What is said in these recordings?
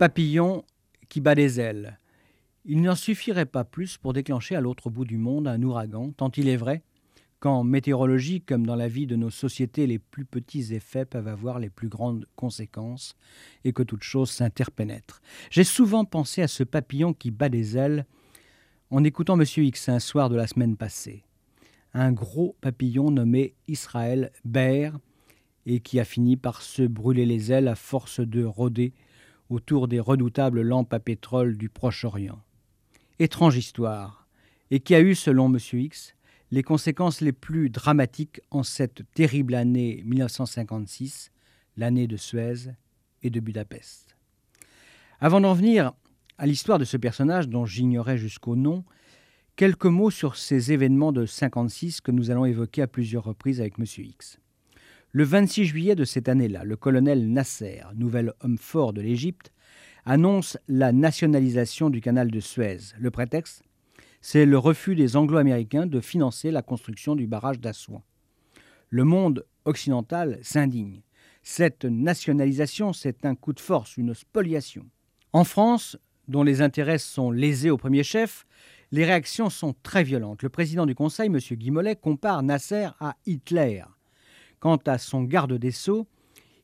Papillon qui bat des ailes. Il n'en suffirait pas plus pour déclencher à l'autre bout du monde un ouragan, tant il est vrai qu'en météorologie, comme dans la vie de nos sociétés, les plus petits effets peuvent avoir les plus grandes conséquences et que toute chose s'interpénètre. J'ai souvent pensé à ce papillon qui bat des ailes en écoutant M. X un soir de la semaine passée. Un gros papillon nommé Israël Baer et qui a fini par se brûler les ailes à force de rôder autour des redoutables lampes à pétrole du Proche-Orient. Étrange histoire, et qui a eu, selon M. X, les conséquences les plus dramatiques en cette terrible année 1956, l'année de Suez et de Budapest. Avant d'en venir à l'histoire de ce personnage dont j'ignorais jusqu'au nom, quelques mots sur ces événements de 56 que nous allons évoquer à plusieurs reprises avec M. X. Le 26 juillet de cette année-là, le colonel Nasser, nouvel homme fort de l'Égypte, annonce la nationalisation du canal de Suez. Le prétexte c'est le refus des Anglo-Américains de financer la construction du barrage d'Assouan. Le monde occidental s'indigne. Cette nationalisation, c'est un coup de force, une spoliation. En France, dont les intérêts sont lésés au premier chef, les réactions sont très violentes. Le président du Conseil, M. Guy Mollet, compare Nasser à Hitler. Quant à son garde des Sceaux,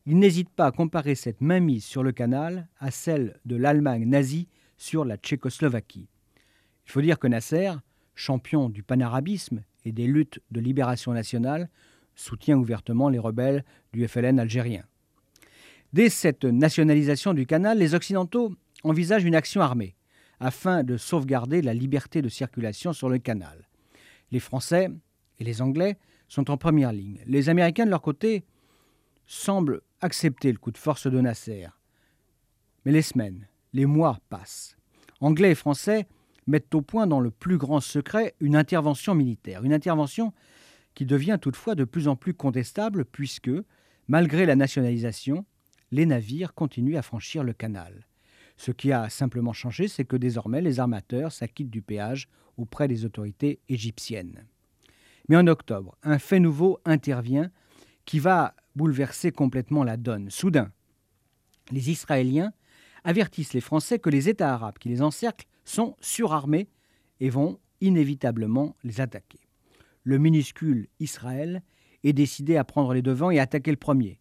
il n'hésite pas à comparer cette mainmise sur le canal à celle de l'Allemagne nazie sur la Tchécoslovaquie. Il faut dire que Nasser, champion du panarabisme et des luttes de libération nationale, soutient ouvertement les rebelles du FLN algérien. Dès cette nationalisation du canal, les Occidentaux envisagent une action armée afin de sauvegarder la liberté de circulation sur le canal. Les Français et les Anglais sont en première ligne. Les Américains, de leur côté, semblent accepter le coup de force de Nasser. Mais les semaines, les mois passent. Anglais et Français mettent au point dans le plus grand secret une intervention militaire. Une intervention qui devient toutefois de plus en plus contestable puisque, malgré la nationalisation, les navires continuent à franchir le canal. Ce qui a simplement changé, c'est que désormais les armateurs s'acquittent du péage auprès des autorités égyptiennes. Mais en octobre, un fait nouveau intervient qui va bouleverser complètement la donne. Soudain, les Israéliens avertissent les Français que les États arabes qui les encerclent sont surarmés et vont inévitablement les attaquer. Le minuscule Israël est décidé à prendre les devants et attaquer le premier.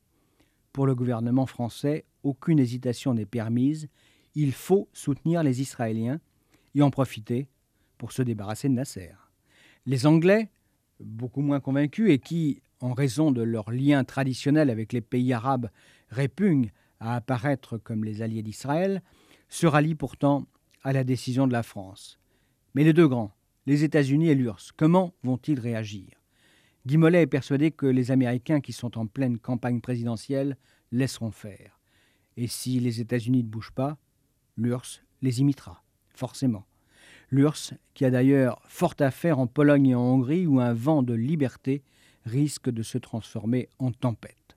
Pour le gouvernement français, aucune hésitation n'est permise. Il faut soutenir les Israéliens et en profiter pour se débarrasser de Nasser. Les Anglais, beaucoup moins convaincus et qui, en raison de leurs liens traditionnels avec les pays arabes, répugnent à apparaître comme les alliés d'Israël, se rallient pourtant à la décision de la France. Mais les deux grands, les États-Unis et l'URSS, comment vont-ils réagir? Guy Mollet est persuadé que les Américains qui sont en pleine campagne présidentielle laisseront faire. Et si les États-Unis ne bougent pas, l'URSS les imitera, forcément. L'URSS, qui a d'ailleurs fort à faire en Pologne et en Hongrie, où un vent de liberté risque de se transformer en tempête.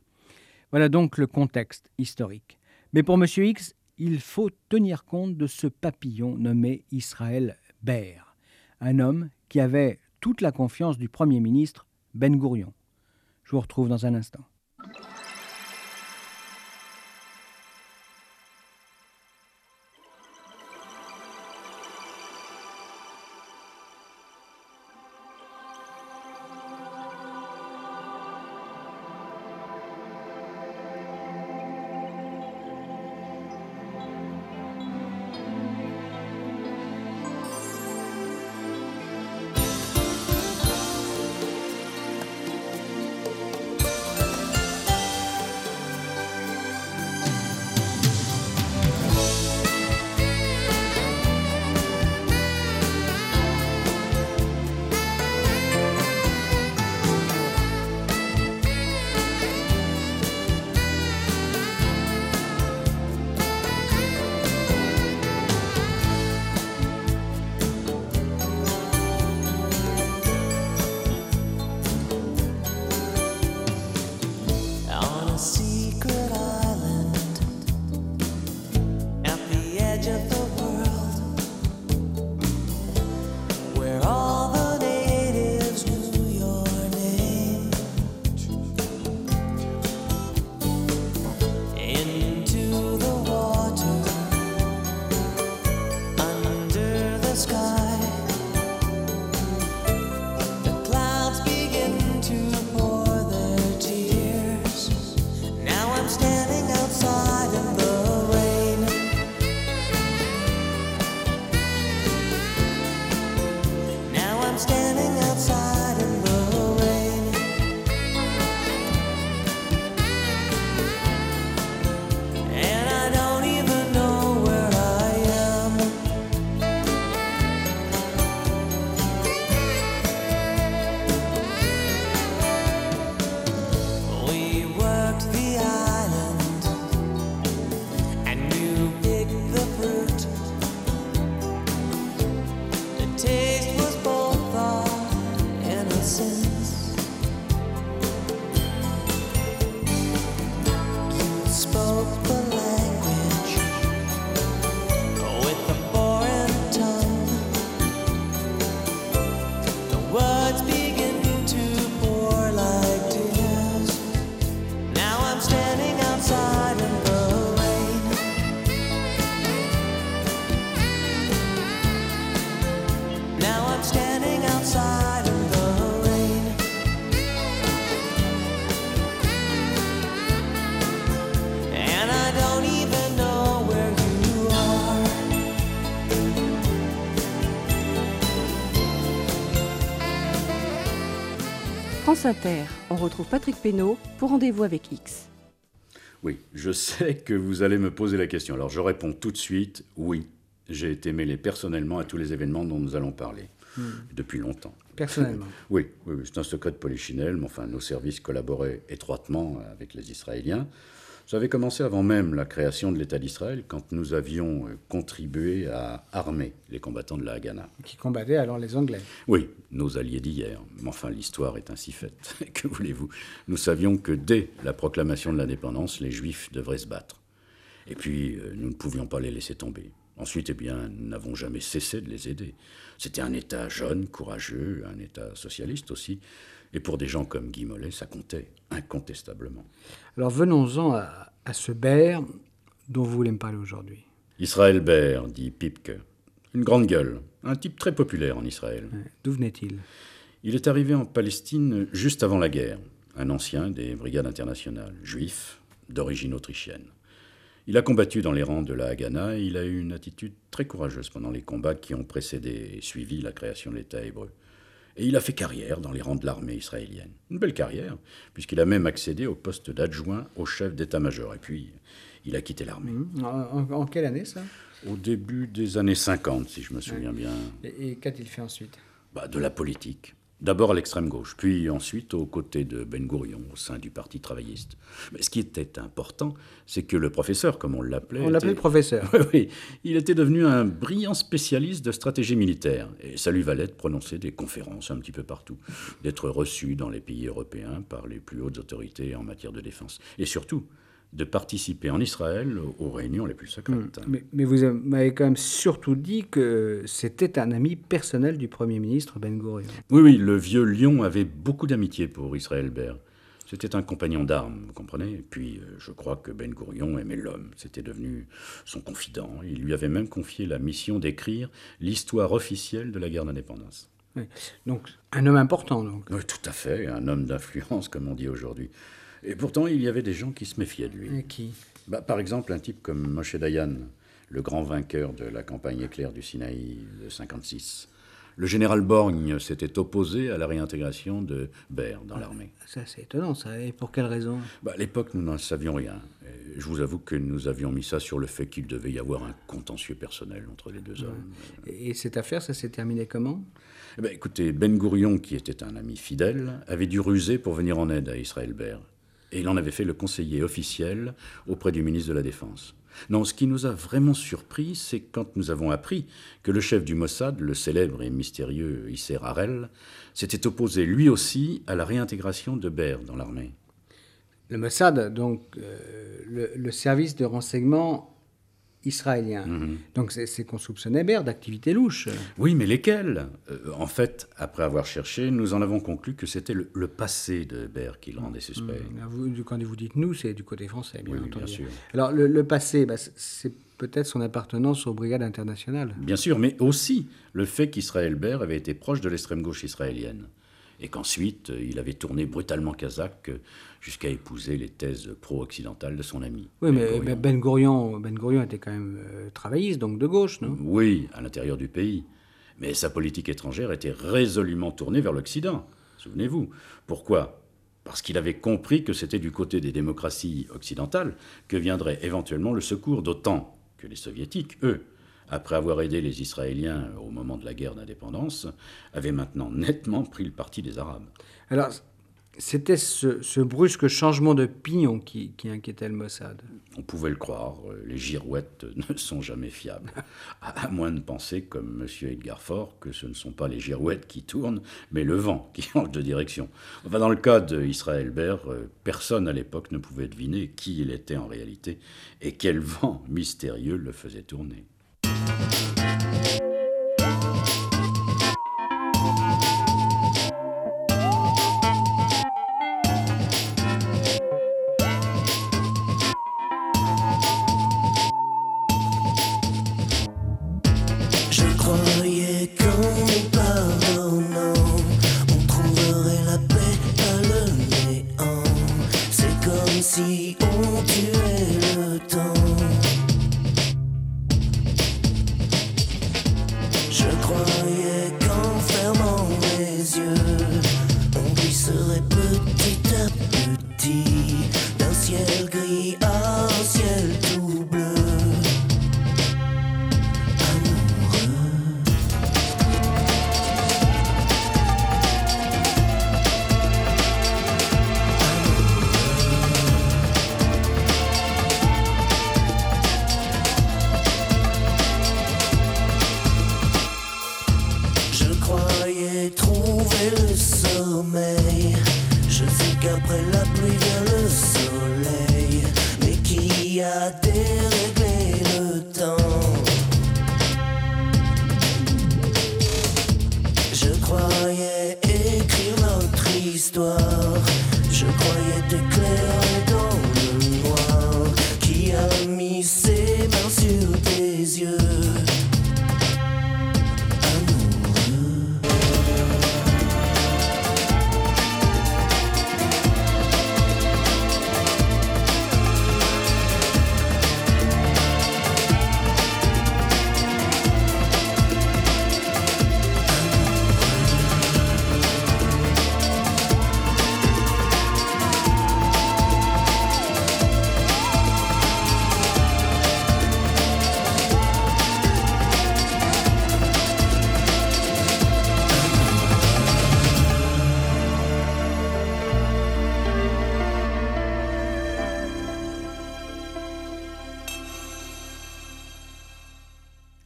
Voilà donc le contexte historique. Mais pour M. X, il faut tenir compte de ce papillon nommé Israël Ber, un homme qui avait toute la confiance du Premier ministre Ben Gourion. Je vous retrouve dans un instant. On retrouve Patrick Pénaud pour Rendez-vous avec X. Oui, je sais que vous allez me poser la question. Alors je réponds tout de suite, oui. J'ai été mêlé personnellement à tous les événements dont nous allons parler, hmm. depuis longtemps. Personnellement Oui, oui, c'est un secret de Polichinelle, mais enfin nos services collaboraient étroitement avec les Israéliens. Ça avait commencé avant même la création de l'État d'Israël, quand nous avions euh, contribué à armer les combattants de la Haganah. Qui combattaient alors les Anglais Oui, nos alliés d'hier. Mais enfin, l'histoire est ainsi faite. que voulez-vous? Nous savions que dès la proclamation de l'indépendance, les Juifs devraient se battre. Et puis, euh, nous ne pouvions pas les laisser tomber. Ensuite, eh bien, nous n'avons jamais cessé de les aider. C'était un État jeune, courageux, un État socialiste aussi. Et pour des gens comme Guy Mollet, ça comptait incontestablement. Alors venons-en à, ce Baer dont vous voulez me parler aujourd'hui. Israël Baer, dit Pipke. Une grande gueule, un type très populaire en Israël. D'où venait-il? Il est arrivé en Palestine juste avant la guerre, un ancien des brigades internationales, juif, d'origine autrichienne. Il a combattu dans les rangs de la Haganah et il a eu une attitude très courageuse pendant les combats qui ont précédé et suivi la création de l'État hébreu. Et il a fait carrière dans les rangs de l'armée israélienne. Une belle carrière, puisqu'il a même accédé au poste d'adjoint au chef d'état-major. Et puis, il a quitté l'armée. Mmh. En, quelle année ça? Au début des années 50, si je me souviens bien. Et, qu'a-t-il fait ensuite? Bah, De la politique. D'abord à l'extrême gauche, puis ensuite aux côtés de Ben Gurion au sein du Parti travailliste. Mais ce qui était important, c'est que le professeur, comme on l'appelait. On l'appelait professeur. oui, il était devenu un brillant spécialiste de stratégie militaire. Et ça lui valait de prononcer des conférences un petit peu partout, d'être reçu dans les pays européens par les plus hautes autorités en matière de défense. Et surtout, de participer en Israël aux réunions les plus secrètes. Hmm. Mais, vous m'avez quand même surtout dit que c'était un ami personnel du Premier ministre Ben Gurion. Oui, oui, le vieux lion avait beaucoup d'amitié pour Israël Baer. C'était un compagnon d'armes, vous comprenez Et puis, euh, je crois que Ben Gurion aimait l'homme. C'était devenu son confident. Il lui avait même confié la mission d'écrire l'histoire officielle de la guerre d'indépendance. Donc, un homme important, donc. Oui, tout à fait, un homme d'influence, comme on dit aujourd'hui. Et pourtant, il y avait des gens qui se méfiaient de lui. Et qui? Bah, Par exemple, un type comme Moshe Dayan, le grand vainqueur de la campagne éclair du Sinaï de 56. Le général Borgne s'était opposé à la réintégration de Baer dans l'armée. Ça, c'est étonnant, ça. Et pour quelle raison? Bah, À l'époque, nous n'en savions rien. je vous avoue que nous avions mis ça sur le fait qu'il devait y avoir un contentieux personnel entre les deux hommes. Et cette affaire, ça s'est terminé comment? Ben, Écoutez, Ben Gourion, qui était un ami fidèle, avait dû ruser pour venir en aide à Israël Baer et il en avait fait le conseiller officiel auprès du ministre de la Défense. Non, ce qui nous a vraiment surpris, c'est quand nous avons appris que le chef du Mossad, le célèbre et mystérieux Isser Harel, s'était opposé lui aussi à la réintégration de Baer dans l'armée. Le Mossad, donc euh, le, service de renseignement israélien. Mhm. Donc c'est qu'on soupçonnait Baird d'activités louches. Oui, mais lesquelles? Euh, En fait, après avoir cherché, nous en avons conclu que c'était le, passé de Baird qui le rendait suspect. Mhm. quand vous dites nous, c'est du côté français, bien oui, Bien sûr. Alors le, passé, bah, c'est peut-être son appartenance aux brigades internationales. Bien sûr, mais aussi le fait qu'Israël Baird avait été proche de l'extrême gauche israélienne et qu'ensuite euh, il avait tourné brutalement kazakh euh, jusqu'à épouser les thèses pro-occidentales de son ami. Oui, ben mais Ben Gurion, ben Gurion était quand même euh, travailliste, donc de gauche, non? Oui, à l'intérieur du pays. Mais sa politique étrangère était résolument tournée vers l'Occident. Souvenez-vous. Pourquoi? Parce qu'il avait compris que c'était du côté des démocraties occidentales que viendrait éventuellement le secours, d'autant que les soviétiques, eux, après avoir aidé les Israéliens au moment de la guerre d'indépendance, avait maintenant nettement pris le parti des Arabes. Alors, c'était ce, brusque changement de pignon qui, inquiétait le Mossad. On pouvait le croire, les girouettes ne sont jamais fiables. À moins de penser, comme M. Edgar Faure, que ce ne sont pas les girouettes qui tournent, mais le vent qui change de direction. Enfin, dans le cas d'Israël Baer, euh, personne à l'époque ne pouvait deviner qui il était en réalité et quel vent mystérieux le faisait tourner.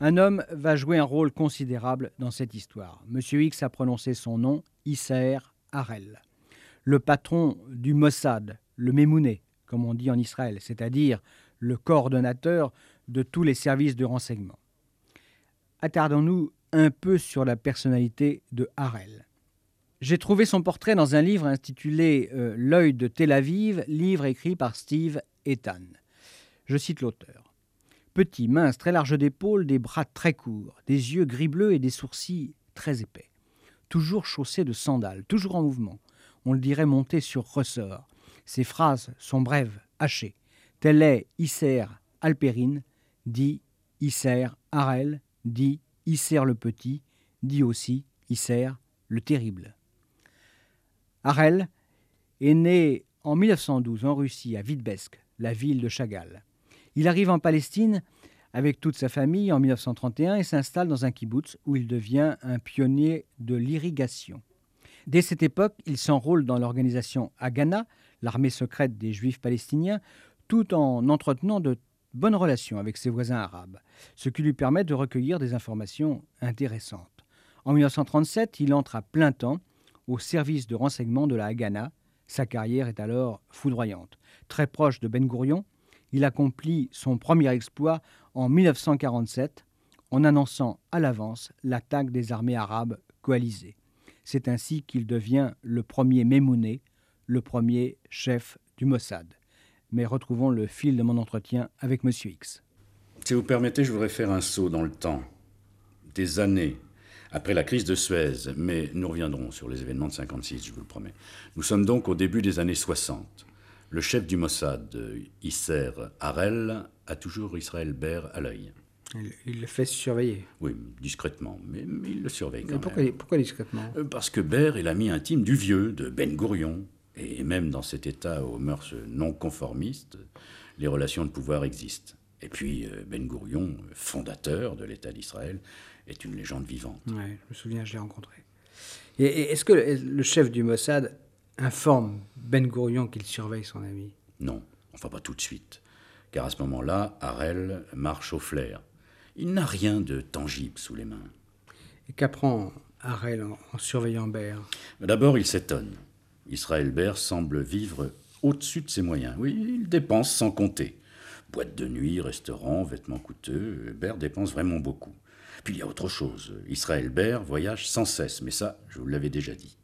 Un homme va jouer un rôle considérable dans cette histoire. Monsieur X a prononcé son nom, Issaer Harel, le patron du Mossad, le Mémouné, comme on dit en Israël, c'est-à-dire le coordonnateur de tous les services de renseignement. Attardons-nous un peu sur la personnalité de Harel. J'ai trouvé son portrait dans un livre intitulé euh, L'œil de Tel Aviv, livre écrit par Steve Ethan. Je cite l'auteur. Petit, mince, très large d'épaules, des bras très courts, des yeux gris-bleus et des sourcils très épais. Toujours chaussé de sandales, toujours en mouvement. On le dirait monté sur ressort. Ses phrases sont brèves, hachées. Tel est Isser Alpérine, dit Isser Harel, dit Isser le Petit, dit aussi Isser le Terrible. Harel est né en 1912 en Russie, à Vitebsk, la ville de Chagall. Il arrive en Palestine avec toute sa famille en 1931 et s'installe dans un kibbutz où il devient un pionnier de l'irrigation. Dès cette époque, il s'enrôle dans l'organisation Haganah, l'armée secrète des Juifs palestiniens, tout en entretenant de bonnes relations avec ses voisins arabes, ce qui lui permet de recueillir des informations intéressantes. En 1937, il entre à plein temps au service de renseignement de la Haganah. Sa carrière est alors foudroyante. Très proche de Ben Gourion, il accomplit son premier exploit en 1947 en annonçant à l'avance l'attaque des armées arabes coalisées. C'est ainsi qu'il devient le premier Mémouné, le premier chef du Mossad. Mais retrouvons le fil de mon entretien avec Monsieur X. Si vous permettez, je voudrais faire un saut dans le temps. Des années après la crise de Suez, mais nous reviendrons sur les événements de 56, je vous le promets. Nous sommes donc au début des années 60. Le chef du Mossad, Isser Harel, a toujours Israël Ber à l'œil. Il, il, le fait surveiller. Oui, discrètement, mais, mais il le surveille quand mais pourquoi, même. Pourquoi discrètement? Parce que Ber est l'ami intime du vieux, de Ben Gourion, et même dans cet État aux mœurs non conformistes, les relations de pouvoir existent. Et puis Ben Gourion, fondateur de l'État d'Israël, est une légende vivante. Oui, je me souviens, je l'ai rencontré. Est-ce que le chef du Mossad informe Ben Gourion qu'il surveille son ami Non, enfin pas tout de suite. Car à ce moment-là, Harel marche au flair. Il n'a rien de tangible sous les mains. Et qu'apprend Harel en, en surveillant Ber? D'abord, il s'étonne. Israël Ber semble vivre au-dessus de ses moyens. Oui, il dépense sans compter. Boîte de nuit, restaurant, vêtements coûteux, Ber dépense vraiment beaucoup. Puis il y a autre chose. Israël Ber voyage sans cesse, mais ça, je vous l'avais déjà dit.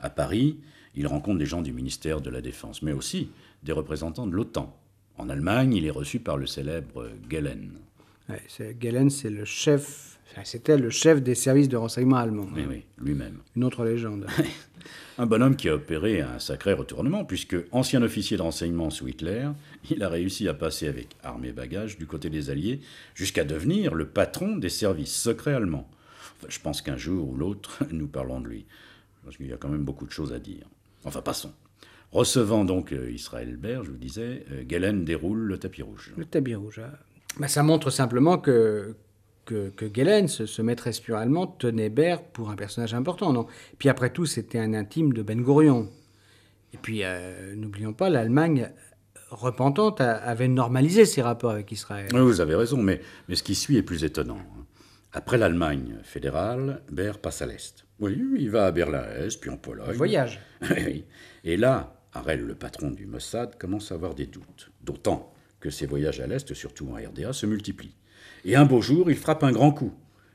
À Paris, il rencontre des gens du ministère de la Défense, mais aussi des représentants de l'OTAN. En Allemagne, il est reçu par le célèbre Gellen. Ouais, c'est le chef, c'était le chef des services de renseignement allemands. Oui, oui, lui-même. Une autre légende. un bonhomme qui a opéré un sacré retournement, puisque, ancien officier de renseignement sous Hitler, il a réussi à passer avec armes et bagages du côté des Alliés jusqu'à devenir le patron des services secrets allemands. Enfin, je pense qu'un jour ou l'autre, nous parlons de lui, parce qu'il y a quand même beaucoup de choses à dire. Enfin, passons. Recevant donc euh, Israël Ber, je vous disais, euh, Gellen déroule le tapis rouge. Le tapis rouge. hein. Bah, ça montre simplement que, que, que ce, ce maître espion allemand, tenait Ber pour un personnage important. Non? Puis après tout, c'était un intime de Ben Gourion. Et puis, euh, n'oublions pas, l'Allemagne repentante a- avait normalisé ses rapports avec Israël. Oui, vous avez raison, mais, mais ce qui suit est plus étonnant. Après l'Allemagne fédérale, Baer passe à l'Est. Oui, il va à Berlin-Est, puis en Pologne. Voyage. Oui. Et là, Harel, le patron du Mossad, commence à avoir des doutes. D'autant que ses voyages à l'Est, surtout en RDA, se multiplient. Et un beau jour, il frappe un grand coup.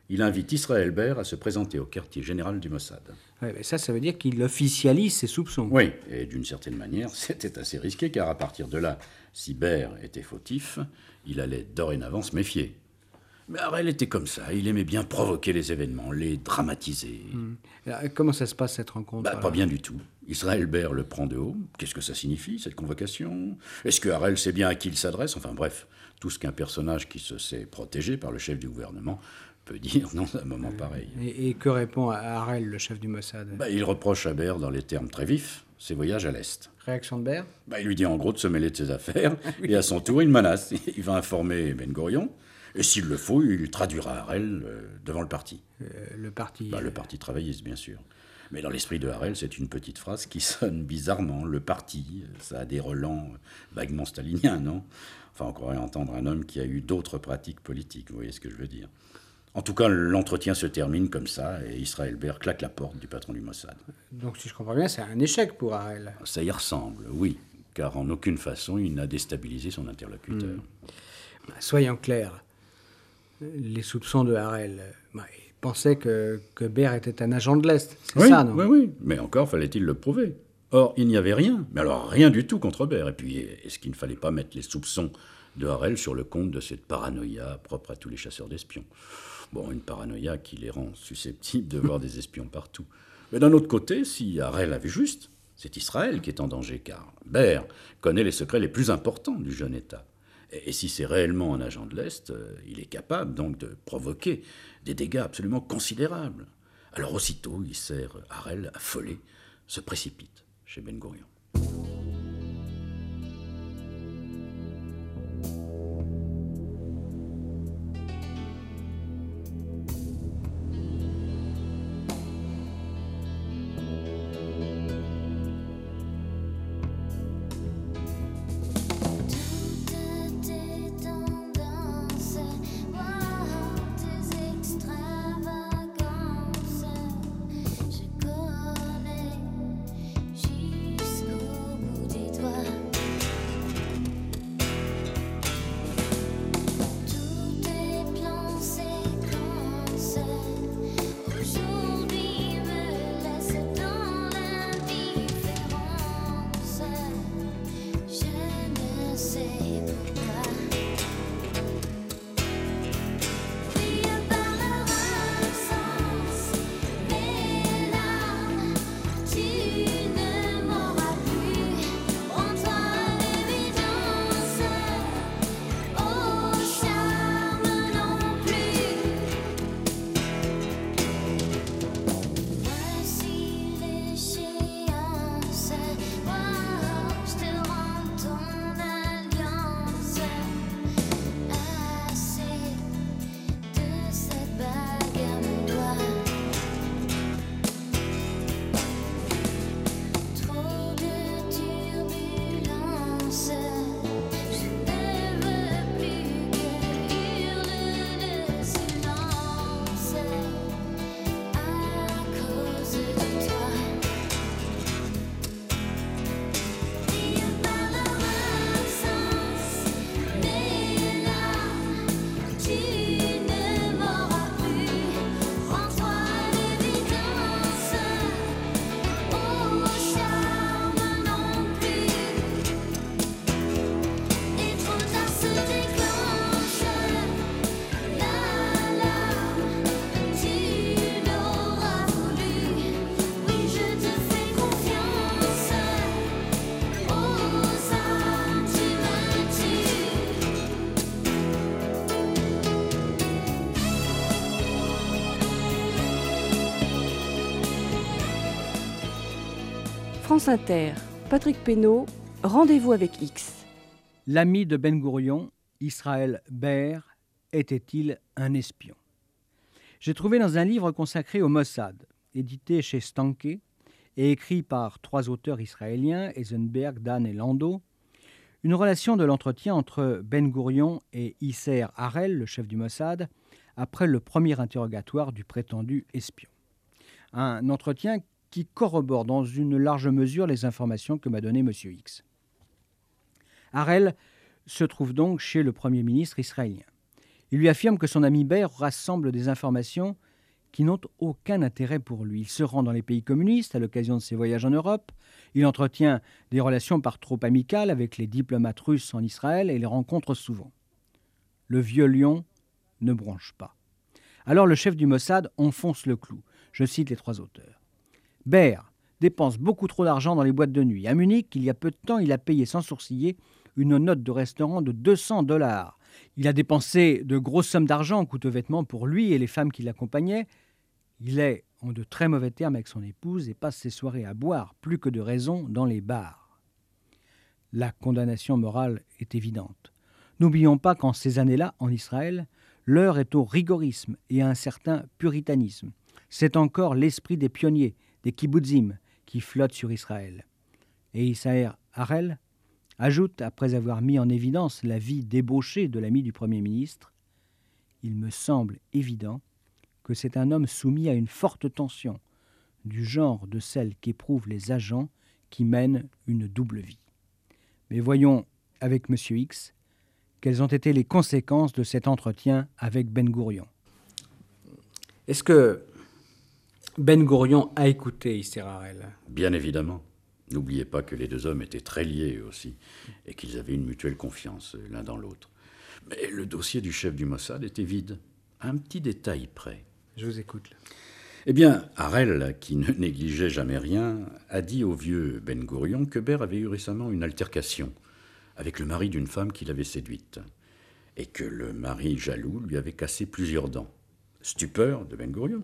Il invite Israël Baer à se présenter au quartier général du Mossad. Ouais, mais ça, ça veut dire qu'il officialise ses soupçons. Oui, et d'une certaine manière, c'était assez risqué, car à partir de là, si Baer était fautif, il allait dorénavant se méfier. Mais Harel était comme ça, il aimait bien provoquer les événements, les dramatiser. Euh, Comment ça se passe cette rencontre Bah, pas bien du tout. Israël Baer le prend de haut. Qu'est-ce que ça signifie, cette convocation? Est-ce que Harel sait bien à qui il s'adresse? Enfin bref, tout ce qu'un personnage qui se sait protégé par le chef du gouvernement peut dire dans un moment pareil. et, et que répond Harel, le chef du Mossad? Bah, il reproche à Baer, dans les termes très vifs, ses voyages à l'Est. Réaction de Baer Bah, il lui dit en gros de se mêler de ses affaires, et à son tour, il menace. Il va informer Ben Gurion, et s'il le faut, il traduira Harel euh, devant le parti. Euh, Le parti. Bah, le parti travailliste, bien sûr. Mais dans l'esprit de Harel, c'est une petite phrase qui sonne bizarrement. Le parti, ça a des relents vaguement staliniens, non? Enfin, on croirait entendre un homme qui a eu d'autres pratiques politiques, vous voyez ce que je veux dire. En tout cas, l'entretien se termine comme ça, et Israël Baer claque la porte du patron du Mossad. Donc, si je comprends bien, c'est un échec pour Harel. Ça y ressemble, oui, car en aucune façon il n'a déstabilisé son interlocuteur. Bah, Soyons clairs, les soupçons de Harel, bah, il pensait que, que Baer était un agent de l'Est. C'est Oui, ça, non oui, oui, mais encore fallait-il le prouver. Or, il n'y avait rien, mais alors rien du tout contre Baer. Et puis, est-ce qu'il ne fallait pas mettre les soupçons de Harel sur le compte de cette paranoïa propre à tous les chasseurs d'espions? Bon, une paranoïa qui les rend susceptibles de voir des espions partout. Mais d'un autre côté, si Harel avait juste, c'est Israël qui est en danger, car Baer connaît les secrets les plus importants du jeune État. Et, si c'est réellement un agent de l'Est, euh, il est capable donc de provoquer des dégâts absolument considérables. Alors aussitôt, il sert Harel affolé, se précipite chez Ben Gurion. France Patrick Pénaud, rendez-vous avec X. L'ami de Ben Gourion, Israël Baer, était-il un espion? J'ai trouvé dans un livre consacré au Mossad, édité chez Stanke et écrit par trois auteurs israéliens, Eisenberg, Dan et Lando, une relation de l'entretien entre Ben Gourion et Isser Harel, le chef du Mossad, après le premier interrogatoire du prétendu espion. Un entretien qui corrobore dans une large mesure les informations que m'a données M. X. Harel se trouve donc chez le Premier ministre israélien. Il lui affirme que son ami Baer rassemble des informations qui n'ont aucun intérêt pour lui. Il se rend dans les pays communistes à l'occasion de ses voyages en Europe. Il entretient des relations par trop amicales avec les diplomates russes en Israël et les rencontre souvent. Le vieux lion ne bronche pas. Alors le chef du Mossad enfonce le clou. Je cite les trois auteurs. Baer dépense beaucoup trop d'argent dans les boîtes de nuit. À Munich, il y a peu de temps, il a payé sans sourciller une note de restaurant de 200 dollars. Il a dépensé de grosses sommes d'argent en coûteux vêtements pour lui et les femmes qui l'accompagnaient. Il est en de très mauvais termes avec son épouse et passe ses soirées à boire plus que de raison dans les bars. La condamnation morale est évidente. N'oublions pas qu'en ces années-là, en Israël, l'heure est au rigorisme et à un certain puritanisme. C'est encore l'esprit des pionniers, des kibbutzim, qui flotte sur Israël. Et Issaër Harel ajoute, après avoir mis en évidence la vie débauchée de l'ami du Premier ministre, Il me semble évident que c'est un homme soumis à une forte tension, du genre de celle qu'éprouvent les agents qui mènent une double vie. Mais voyons avec M. X quelles ont été les conséquences de cet entretien avec Ben Gourion. Est-ce que Ben Gourion a écouté Isser Harel Bien évidemment. N'oubliez pas que les deux hommes étaient très liés aussi, et qu'ils avaient une mutuelle confiance euh, l'un dans l'autre. Mais le dossier du chef du Mossad était vide, un petit détail près. Je vous écoute. là. Eh bien, Harel, qui ne négligeait jamais rien, a dit au vieux Ben Gourion que Ber avait eu récemment une altercation avec le mari d'une femme qu'il avait séduite, et que le mari jaloux lui avait cassé plusieurs dents. Stupeur de Ben Gourion.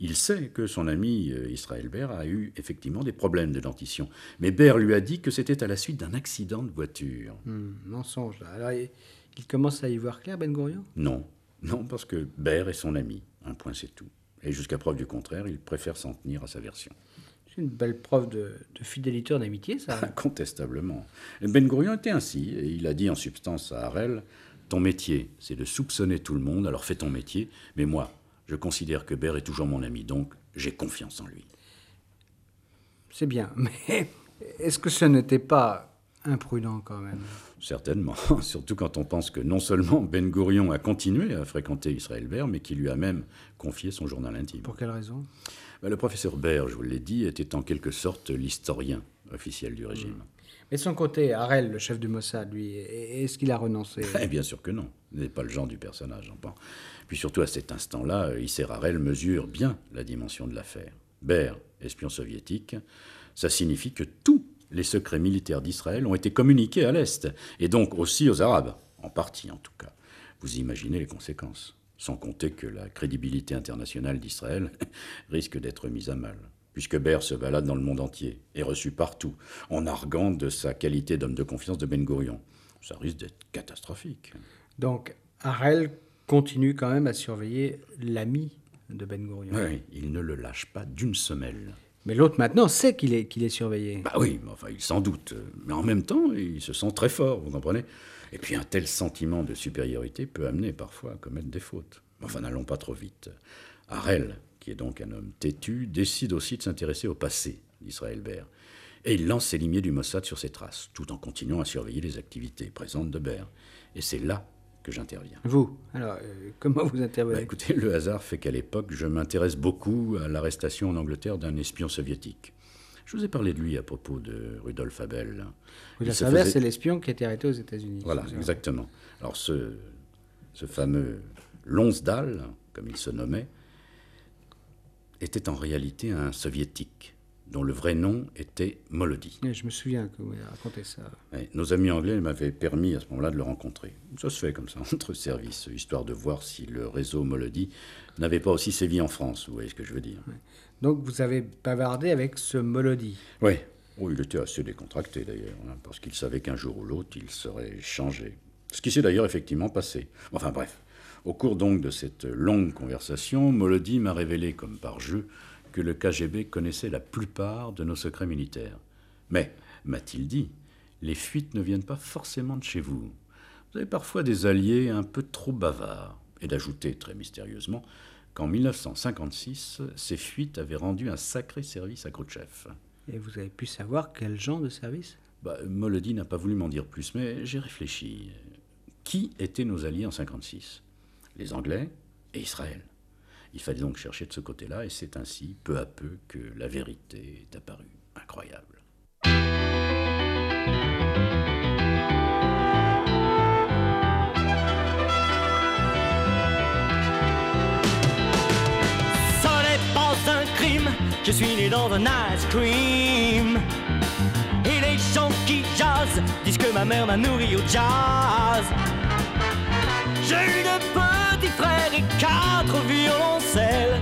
Il sait que son ami euh, Israël Ber a eu effectivement des problèmes de dentition, mais Ber lui a dit que c'était à la suite d'un accident de voiture. Hmm, mensonge, là. Alors, il, commence à y voir clair, Ben Gourion Non, non, parce que Ber est son ami, un point c'est tout. Et jusqu'à preuve du contraire, il préfère s'en tenir à sa version. C'est une belle preuve de, de fidélité en amitié, ça. Incontestablement. Ben Gourion était ainsi, et il a dit en substance à Harel Ton métier, c'est de soupçonner tout le monde, alors fais ton métier, mais moi, je considère que Ber est toujours mon ami, donc j'ai confiance en lui. C'est bien, mais est-ce que ce n'était pas imprudent quand même? Certainement, surtout quand on pense que non seulement Ben Gourion a continué à fréquenter Israël Ber, mais qu'il lui a même confié son journal intime. Pour quelle raison? Ben, le professeur Ber, je vous l'ai dit, était en quelque sorte l'historien officiel du régime. Mais de son côté, Harel, le chef du Mossad, lui, est-ce qu'il a renoncé? Eh bien sûr que non, ce n'est pas le genre du personnage, j'entends. Puis surtout à cet instant-là, Isser Harel mesure bien la dimension de l'affaire. Ber, espion soviétique, ça signifie que tous les secrets militaires d'Israël ont été communiqués à l'Est, et donc aussi aux Arabes, en partie en tout cas. Vous imaginez les conséquences, sans compter que la crédibilité internationale d'Israël risque d'être mise à mal, puisque Ber se balade dans le monde entier, est reçu partout, en arguant de sa qualité d'homme de confiance de Ben Gourion. Ça risque d'être catastrophique. Donc, Harel continue quand même à surveiller l'ami de Ben Gourion. Oui, il ne le lâche pas d'une semelle. Mais l'autre maintenant sait qu'il est, qu'il est surveillé. Bah oui, mais enfin, il s'en doute. Mais en même temps, il se sent très fort, vous comprenez? Et puis un tel sentiment de supériorité peut amener parfois à commettre des fautes. Enfin, n'allons pas trop vite. Harel, qui est donc un homme têtu, décide aussi de s'intéresser au passé d'Israël Ber. Et il lance ses limiers du Mossad sur ses traces, tout en continuant à surveiller les activités présentes de Ber. Et c'est là que j'interviens. Vous, alors, euh, comment vous intervenez? Bah, écoutez, le hasard fait qu'à l'époque, je m'intéresse beaucoup à l'arrestation en Angleterre d'un espion soviétique. Je vous ai parlé de lui à propos de Rudolf Abel. Savez, faisait- c'est l'espion qui a été arrêté aux États-Unis. Voilà, exactement. Alors ce, ce fameux Lonsdal, comme il se nommait, était en réalité un soviétique, dont le vrai nom était Molody. Je me souviens que vous raconté ça. Ouais, nos amis anglais m'avaient permis à ce moment-là de le rencontrer. Ça se fait comme ça, entre services, histoire de voir si le réseau Molody n'avait pas aussi sévi en France, vous voyez ce que je veux dire. Donc, vous avez bavardé avec ce Molody. Oui. Oh, il était assez décontracté d'ailleurs, hein, parce qu'il savait qu'un jour ou l'autre, il serait changé. Ce qui s'est d'ailleurs effectivement passé. Enfin bref, au cours donc de cette longue conversation, Molody m'a révélé, comme par jeu, que le KGB connaissait la plupart de nos secrets militaires. Mais, m'a-t-il dit, les fuites ne viennent pas forcément de chez vous. Vous avez parfois des alliés un peu trop bavards. et d'ajouter très mystérieusement qu'en 1956, ces fuites avaient rendu un sacré service à Khrouchtchev. Et vous avez pu savoir quel genre de service? Bah, Molody n'a pas voulu m'en dire plus, mais j'ai réfléchi. Qui étaient nos alliés en 56 Les Anglais et Israël. Il fallait donc chercher de ce côté-là, et c'est ainsi, peu à peu, que la vérité est apparue. Incroyable. Je suis né dans un ice cream. Et les gens qui jazzent disent que ma mère m'a nourri au jazz. J'ai eu de petits et quatre violoncelles.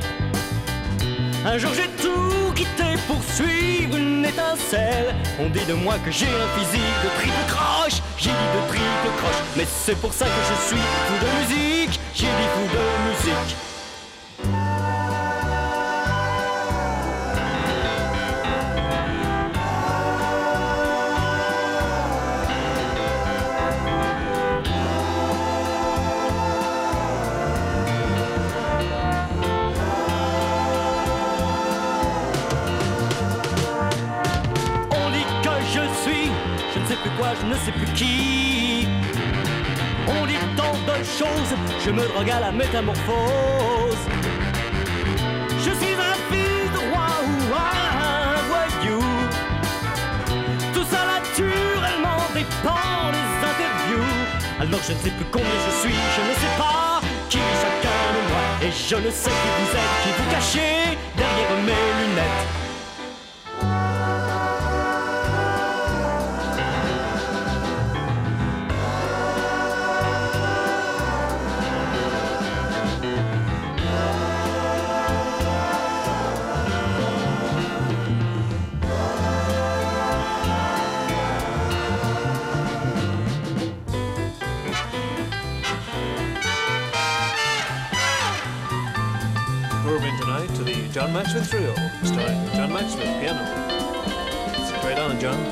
Un jour j'ai tout quitté pour suivre une étincelle. On dit de moi que j'ai un physique de triple croche. J'ai dit de triple croche, mais c'est pour ça que je suis fou de musique. J'ai dit fou de musique. Je ne sais plus qui. On dit tant de choses, je me drogue à la métamorphose. Je suis un fils de roi ou un voyou. Tout ça naturellement dépend des interviews. Alors je ne sais plus combien je suis, je ne sais pas qui chacun de moi. Et je ne sais qui vous êtes, qui vous cachez derrière mes lunettes. John Maxwell Trio, starring John Maxwell, piano. Sit right on, John.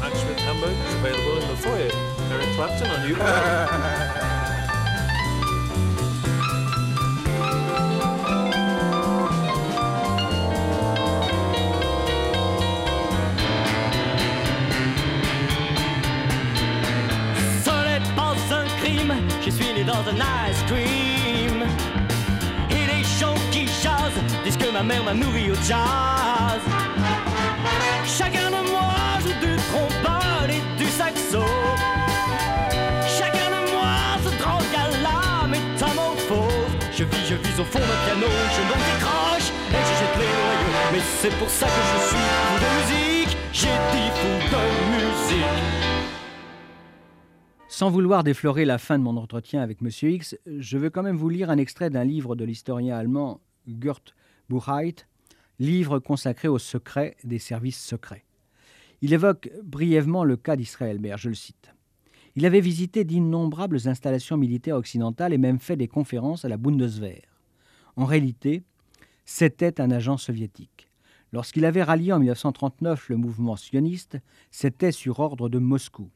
Maxwell Hamburg is available in the foyer. Eric Clapton on you. dans un ice cream. Et les gens qui jazzent disent que ma mère m'a nourri au jazz. Chacun de moi joue du trombone et du saxo. Chacun de moi se drogue à la métamorphose. Je vis, je vis au fond d'un piano, je n'en décroche et je jette les noyaux. Mais c'est pour ça que je suis fou de musique, j'ai dit fou Sans vouloir déflorer la fin de mon entretien avec M. X, je veux quand même vous lire un extrait d'un livre de l'historien allemand Gert Buchheit, livre consacré aux secrets des services secrets. Il évoque brièvement le cas d'Israël Baer, je le cite. Il avait visité d'innombrables installations militaires occidentales et même fait des conférences à la Bundeswehr. En réalité, c'était un agent soviétique. Lorsqu'il avait rallié en 1939 le mouvement sioniste, c'était sur ordre de Moscou.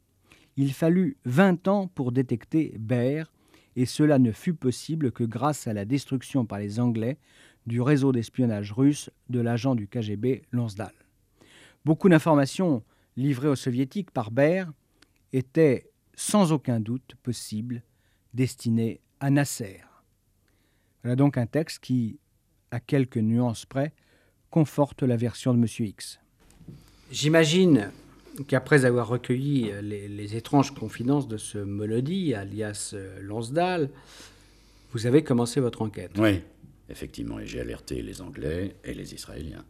Il fallut 20 ans pour détecter Baer, et cela ne fut possible que grâce à la destruction par les Anglais du réseau d'espionnage russe de l'agent du KGB Lonsdal. Beaucoup d'informations livrées aux soviétiques par Baer étaient sans aucun doute possibles destinées à Nasser. Voilà donc un texte qui, à quelques nuances près, conforte la version de M. X. J'imagine qu'après avoir recueilli euh, les, étranges confidences de ce Molody, alias euh, Lonsdal, vous avez commencé votre enquête. Oui, effectivement, et j'ai alerté les Anglais et les Israéliens.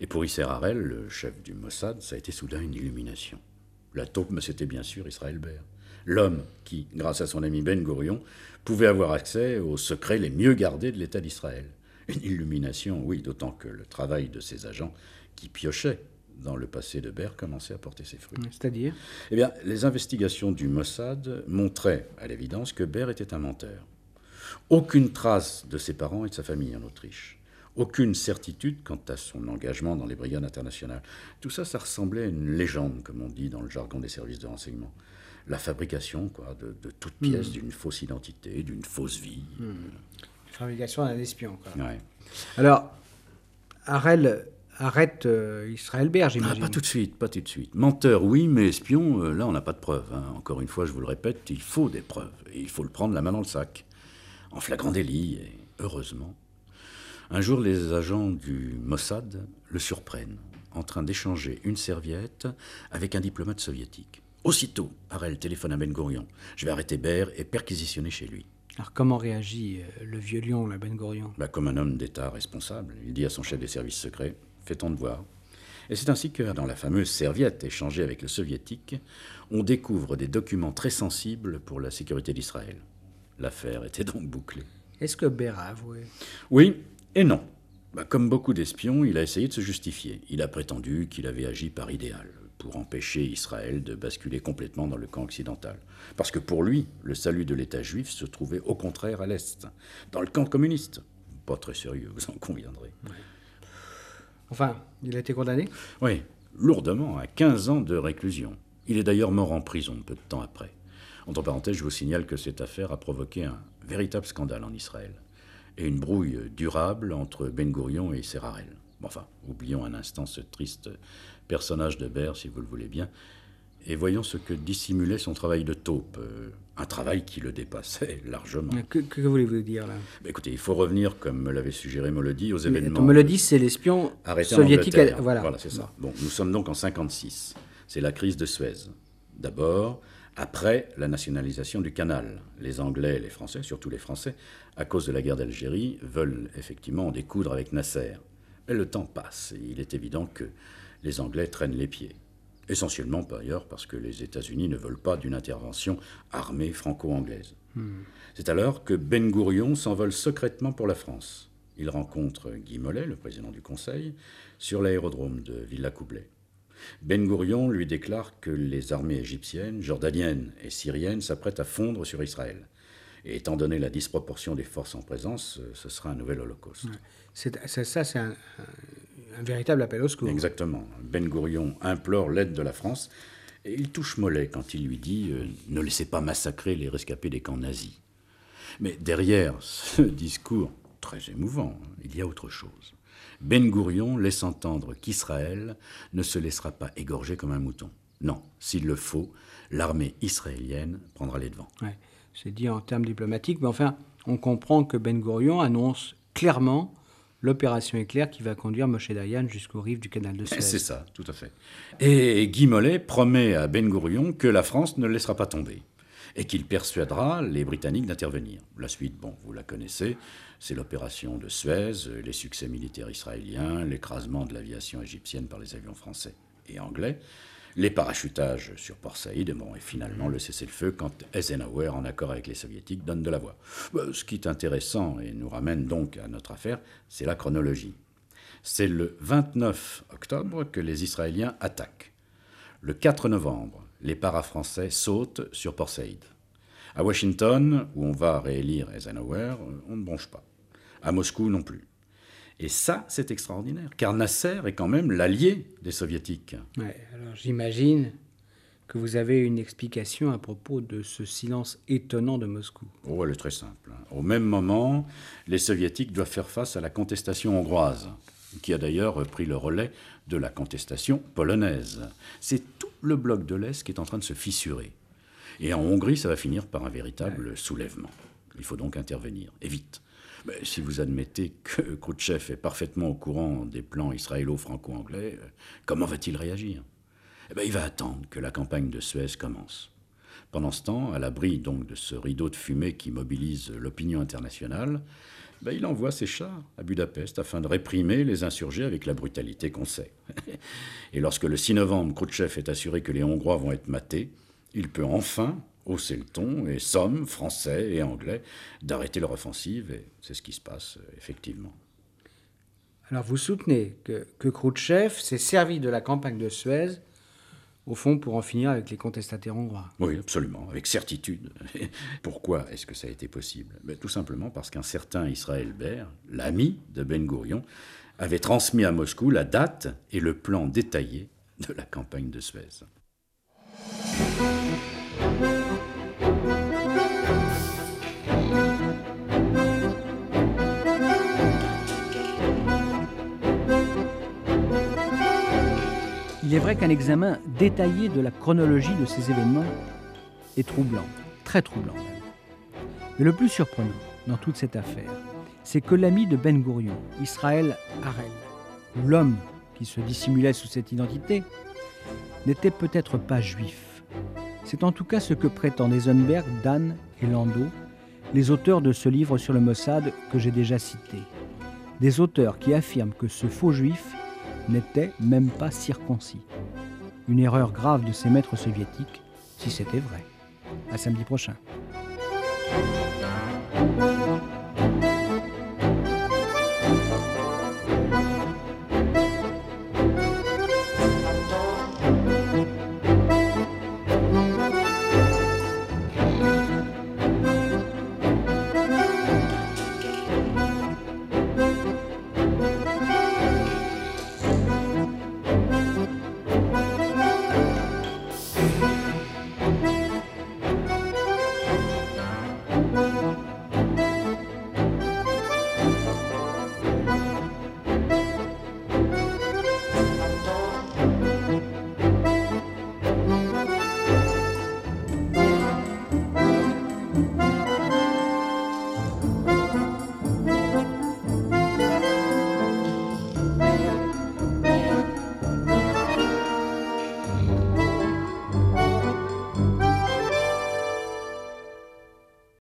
Et pour Isser Harel, le chef du Mossad, ça a été soudain une illumination. La taupe, c'était bien sûr Israël Baer. L'homme qui, grâce à son ami Ben Gourion, pouvait avoir accès aux secrets les mieux gardés de l'État d'Israël. Une illumination, oui, d'autant que le travail de ces agents qui piochaient dans le passé de Baer commençait à porter ses fruits. C'est-à-dire Eh bien, les investigations du Mossad montraient, à l'évidence, que Baer était un menteur. Aucune trace de ses parents et de sa famille en Autriche. Aucune certitude quant à son engagement dans les brigades internationales. Tout ça, ça ressemblait à une légende, comme on dit dans le jargon des services de renseignement. La fabrication, quoi, de, de toutes pièces d'une fausse identité, d'une fausse vie. Fabrication d'un espion. quoi. Ouais. Alors, Harel arrête euh, Israël Ah, j'imagine. pas tout de suite, pas tout de suite. Menteur, oui, mais espion, euh, là, on n'a pas de preuves. hein. Encore une fois, je vous le répète, il faut des preuves. Et il faut le prendre la main dans le sac. En flagrant délit, et heureusement. Un jour, les agents du Mossad le surprennent en train d'échanger une serviette avec un diplomate soviétique. Aussitôt, Harel téléphone à Ben Gurion. Je vais arrêter Baird et perquisitionner chez lui. Alors, comment réagit euh, le vieux lion, la Ben Gurion? Bah, comme un homme d'État responsable, il dit à son chef des services secrets Fais ton devoir. Et c'est ainsi que, dans la fameuse serviette échangée avec le soviétique, on découvre des documents très sensibles pour la sécurité d'Israël. L'affaire était donc bouclée. Est-ce que Baird a avoué Oui et non. Bah, comme beaucoup d'espions, il a essayé de se justifier. Il a prétendu qu'il avait agi par idéal, pour empêcher Israël de basculer complètement dans le camp occidental. Parce que pour lui, le salut de l'État juif se trouvait au contraire à l'Est, dans le camp communiste. Pas très sérieux, vous en conviendrez. Enfin, il a été condamné Oui, lourdement, à 15 ans de réclusion. Il est d'ailleurs mort en prison peu de temps après. Entre parenthèses, je vous signale que cette affaire a provoqué un véritable scandale en Israël et une brouille durable entre Ben Gurion et Serrarel. Enfin, oublions un instant ce triste personnage de Baird, si vous le voulez bien, et voyons ce que dissimulait son travail de taupe, euh, un travail qui le dépassait largement. Que, que voulez-vous dire là? Mais écoutez, il faut revenir, comme me l'avait suggéré Molody, aux événements. Dit, c'est l'espion soviétique. Angleterre. Voilà. c'est ça. Bon, nous sommes donc en 56. C'est la crise de Suez. D'abord, après la nationalisation du canal. Les Anglais les Français, surtout les Français, à cause de la guerre d'Algérie, veulent effectivement en découdre avec Nasser. Mais le temps passe et il est évident que les Anglais traînent les pieds. Essentiellement, par ailleurs, parce que les États-Unis ne veulent pas d'une intervention armée franco-anglaise. C'est alors que Ben Gourion s'envole secrètement pour la France. Il rencontre Guy Mollet, le président du Conseil, sur l'aérodrome de Villa-Coublay. Ben Gourion lui déclare que les armées égyptiennes, jordaniennes et syriennes s'apprêtent à fondre sur Israël. Et étant donné la disproportion des forces en présence, ce sera un nouvel holocauste. Ça, c'est un, un- véritable appel au secours. Exactement. Ben Gourion implore l'aide de la France et il touche Mollet quand il lui dit euh, Ne laissez pas massacrer les rescapés des camps nazis. Mais derrière ce discours très émouvant, il y a autre chose. Ben Gourion laisse entendre qu'Israël ne se laissera pas égorger comme un mouton. Non, s'il le faut, l'armée israélienne prendra les devants. Ouais, c'est dit en termes diplomatiques, mais enfin, on comprend que Ben Gurion annonce clairement l'opération éclair qui va conduire Moshe Dayan jusqu'aux rives du canal de Suez. C'est ça, tout à fait. Et Guy Mollet promet à Ben Gourion que la France ne le laissera pas tomber et qu'il persuadera les Britanniques d'intervenir. La suite, bon, vous la connaissez, c'est l'opération de Suez, les succès militaires israéliens, l'écrasement de l'aviation égyptienne par les avions français et anglais, les parachutages sur Port Saïd, bon, et finalement le cessez-le-feu quand Eisenhower, en accord avec les soviétiques, donne de la voix. Euh, Ce qui est intéressant et nous ramène donc à notre affaire, c'est la chronologie. C'est le 29 octobre que les Israéliens attaquent. Le 4 novembre, les paras-français sautent sur Port Saïd. À Washington, où on va réélire Eisenhower, on ne bronche pas. À Moscou non plus. Et ça, c'est extraordinaire, car Nasser est quand même l'allié des soviétiques. Ouais, alors j'imagine que vous avez une explication à propos de ce silence étonnant de Moscou. Oh, elle est très simple. hein. Au même moment, les soviétiques doivent faire face à la contestation hongroise, qui a d'ailleurs pris le relais de la contestation polonaise. C'est tout le bloc de l'Est qui est en train de se fissurer. Et en Hongrie, ça va finir par un véritable soulèvement. Il faut donc intervenir, et vite. Mais si vous admettez que Khrouchtchev est parfaitement au courant des plans israélo-franco-anglais, euh, comment va-t-il réagir? Eh ben, Il va attendre que la campagne de Suez commence. Pendant ce temps, à l'abri donc de ce rideau de fumée qui mobilise l'opinion internationale, ben, il envoie ses chars à Budapest afin de réprimer les insurgés avec la brutalité qu'on sait. Et lorsque le 6 novembre, Khrouchtchev est assuré que les Hongrois vont être matés, il peut enfin hausser le ton et somme, français et anglais, d'arrêter leur offensive, et c'est ce qui se passe euh, effectivement. Alors vous soutenez que, que Khrouchtchev s'est servi de la campagne de Suez au fond, pour en finir avec les contestataires hongrois. Oui, absolument, avec certitude. Pourquoi est-ce que ça a été possible? Ben, Tout simplement parce qu'un certain Israël Ber, l'ami de Ben Gourion, avait transmis à Moscou la date et le plan détaillé de la campagne de Suez. Il est vrai qu'un examen détaillé de la chronologie de ces événements est troublant, très troublant. Mais le plus surprenant dans toute cette affaire, c'est que l'ami de Ben Gourion, Israël Harel, l'homme qui se dissimulait sous cette identité, n'était peut-être pas juif. C'est en tout cas ce que prétendent Eisenberg, Dan et Landau, les auteurs de ce livre sur le Mossad que j'ai déjà cité. Des auteurs qui affirment que ce faux juif n'était même pas circoncis. Une erreur grave de ces maîtres soviétiques, si c'était vrai. À samedi prochain.